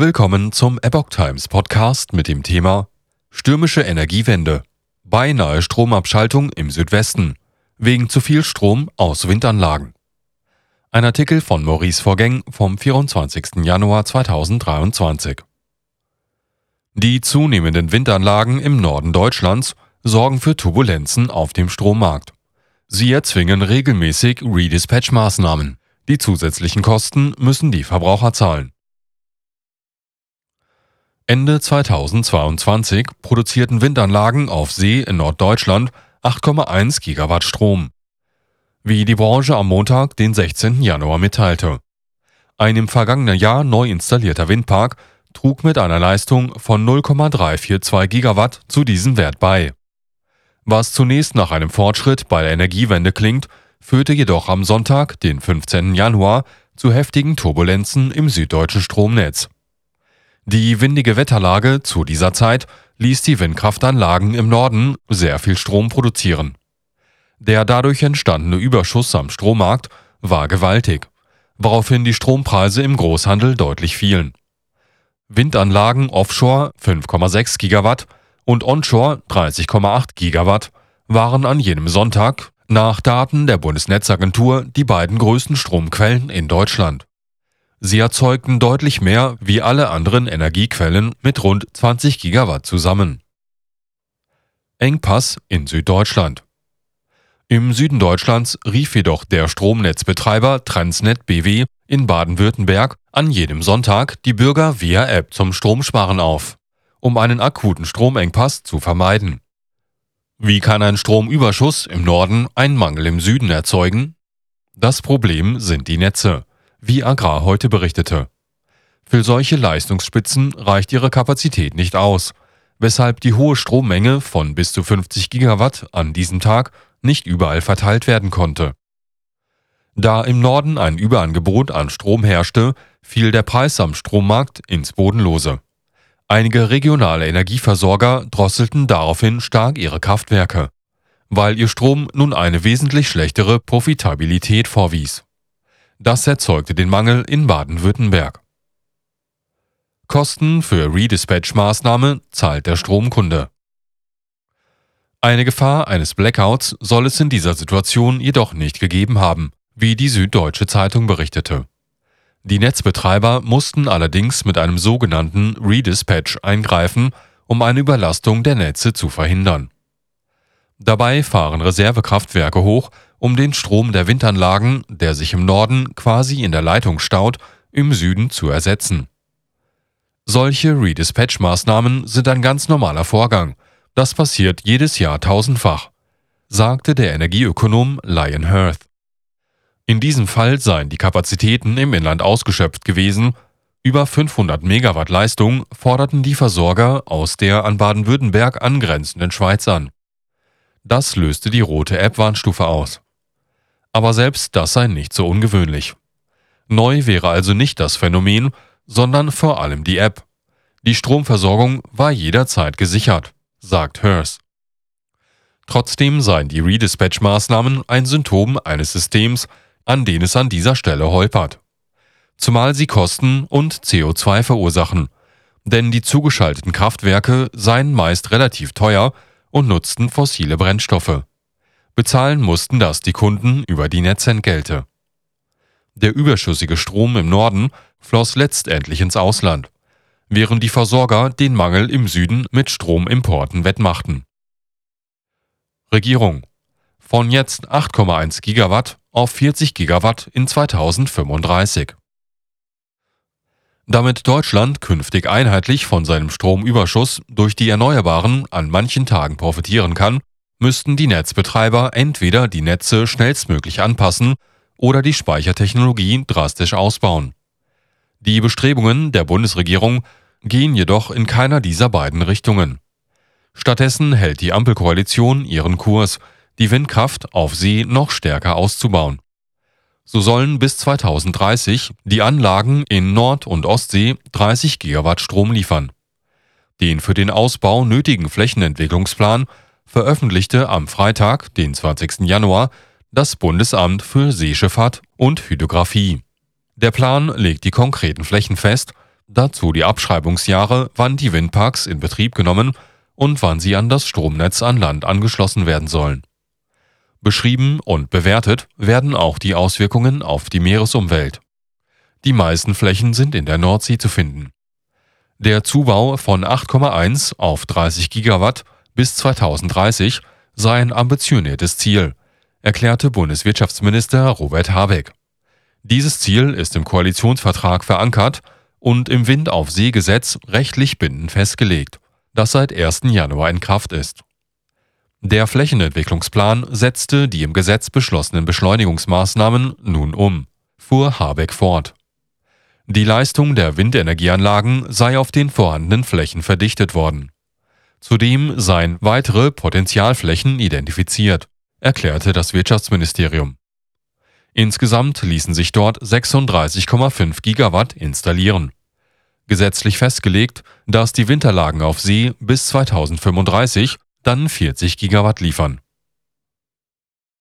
Willkommen zum Epoch Times Podcast mit dem Thema Stürmische Energiewende. Beinahe Stromabschaltung im Südwesten. Wegen zu viel Strom aus Windanlagen. Ein Artikel von Maurice Vorgäng vom 24. Januar 2023. Die zunehmenden Windanlagen im Norden Deutschlands sorgen für Turbulenzen auf dem Strommarkt. Sie erzwingen regelmäßig Redispatch-Maßnahmen. Die zusätzlichen Kosten müssen die Verbraucher zahlen. Ende 2022 produzierten Windanlagen auf See in Norddeutschland 8,1 Gigawatt Strom. Wie die Branche am Montag, den 16. Januar mitteilte. Ein im vergangenen Jahr neu installierter Windpark trug mit einer Leistung von 0,342 Gigawatt zu diesem Wert bei. Was zunächst nach einem Fortschritt bei der Energiewende klingt, führte jedoch am Sonntag, den 15. Januar, zu heftigen Turbulenzen im süddeutschen Stromnetz. Die windige Wetterlage zu dieser Zeit ließ die Windkraftanlagen im Norden sehr viel Strom produzieren. Der dadurch entstandene Überschuss am Strommarkt war gewaltig, woraufhin die Strompreise im Großhandel deutlich fielen. Windanlagen offshore 5,6 Gigawatt und onshore 30,8 Gigawatt waren an jenem Sonntag nach Daten der Bundesnetzagentur die beiden größten Stromquellen in Deutschland. Sie erzeugten deutlich mehr wie alle anderen Energiequellen mit rund 20 Gigawatt zusammen. Engpass in Süddeutschland. Im Süden Deutschlands rief jedoch der Stromnetzbetreiber Transnet BW in Baden-Württemberg an jedem Sonntag die Bürger via App zum Stromsparen auf, um einen akuten Stromengpass zu vermeiden. Wie kann ein Stromüberschuss im Norden einen Mangel im Süden erzeugen? Das Problem sind die Netze wie Agrar heute berichtete. Für solche Leistungsspitzen reicht ihre Kapazität nicht aus, weshalb die hohe Strommenge von bis zu 50 Gigawatt an diesem Tag nicht überall verteilt werden konnte. Da im Norden ein Überangebot an Strom herrschte, fiel der Preis am Strommarkt ins Bodenlose. Einige regionale Energieversorger drosselten daraufhin stark ihre Kraftwerke, weil ihr Strom nun eine wesentlich schlechtere Profitabilität vorwies. Das erzeugte den Mangel in Baden-Württemberg. Kosten für Redispatch-Maßnahme zahlt der Stromkunde. Eine Gefahr eines Blackouts soll es in dieser Situation jedoch nicht gegeben haben, wie die Süddeutsche Zeitung berichtete. Die Netzbetreiber mussten allerdings mit einem sogenannten Redispatch eingreifen, um eine Überlastung der Netze zu verhindern. Dabei fahren Reservekraftwerke hoch um den Strom der Windanlagen, der sich im Norden quasi in der Leitung staut, im Süden zu ersetzen. Solche Redispatch-Maßnahmen sind ein ganz normaler Vorgang. Das passiert jedes Jahr tausendfach, sagte der Energieökonom Lion Hearth. In diesem Fall seien die Kapazitäten im Inland ausgeschöpft gewesen. Über 500 Megawatt Leistung forderten die Versorger aus der an Baden-Württemberg angrenzenden Schweiz an. Das löste die rote App-Warnstufe aus aber selbst das sei nicht so ungewöhnlich. Neu wäre also nicht das Phänomen, sondern vor allem die App. Die Stromversorgung war jederzeit gesichert, sagt Hearst. Trotzdem seien die Redispatch-Maßnahmen ein Symptom eines Systems, an dem es an dieser Stelle holpert. Zumal sie Kosten und CO2 verursachen, denn die zugeschalteten Kraftwerke seien meist relativ teuer und nutzten fossile Brennstoffe. Bezahlen mussten das die Kunden über die Netzentgelte. Der überschüssige Strom im Norden floss letztendlich ins Ausland, während die Versorger den Mangel im Süden mit Stromimporten wettmachten. Regierung von jetzt 8,1 Gigawatt auf 40 Gigawatt in 2035. Damit Deutschland künftig einheitlich von seinem Stromüberschuss durch die Erneuerbaren an manchen Tagen profitieren kann, müssten die Netzbetreiber entweder die Netze schnellstmöglich anpassen oder die Speichertechnologie drastisch ausbauen. Die Bestrebungen der Bundesregierung gehen jedoch in keiner dieser beiden Richtungen. Stattdessen hält die Ampelkoalition ihren Kurs, die Windkraft auf See noch stärker auszubauen. So sollen bis 2030 die Anlagen in Nord- und Ostsee 30 Gigawatt Strom liefern. Den für den Ausbau nötigen Flächenentwicklungsplan veröffentlichte am Freitag, den 20. Januar, das Bundesamt für Seeschifffahrt und Hydrographie. Der Plan legt die konkreten Flächen fest, dazu die Abschreibungsjahre, wann die Windparks in Betrieb genommen und wann sie an das Stromnetz an Land angeschlossen werden sollen. Beschrieben und bewertet werden auch die Auswirkungen auf die Meeresumwelt. Die meisten Flächen sind in der Nordsee zu finden. Der Zubau von 8,1 auf 30 Gigawatt bis 2030 sei ein ambitioniertes Ziel, erklärte Bundeswirtschaftsminister Robert Habeck. Dieses Ziel ist im Koalitionsvertrag verankert und im Wind auf See Gesetz rechtlich bindend festgelegt, das seit 1. Januar in Kraft ist. Der Flächenentwicklungsplan setzte die im Gesetz beschlossenen Beschleunigungsmaßnahmen nun um, fuhr Habeck fort. Die Leistung der Windenergieanlagen sei auf den vorhandenen Flächen verdichtet worden. Zudem seien weitere Potenzialflächen identifiziert, erklärte das Wirtschaftsministerium. Insgesamt ließen sich dort 36,5 Gigawatt installieren. Gesetzlich festgelegt, dass die Winterlagen auf See bis 2035 dann 40 Gigawatt liefern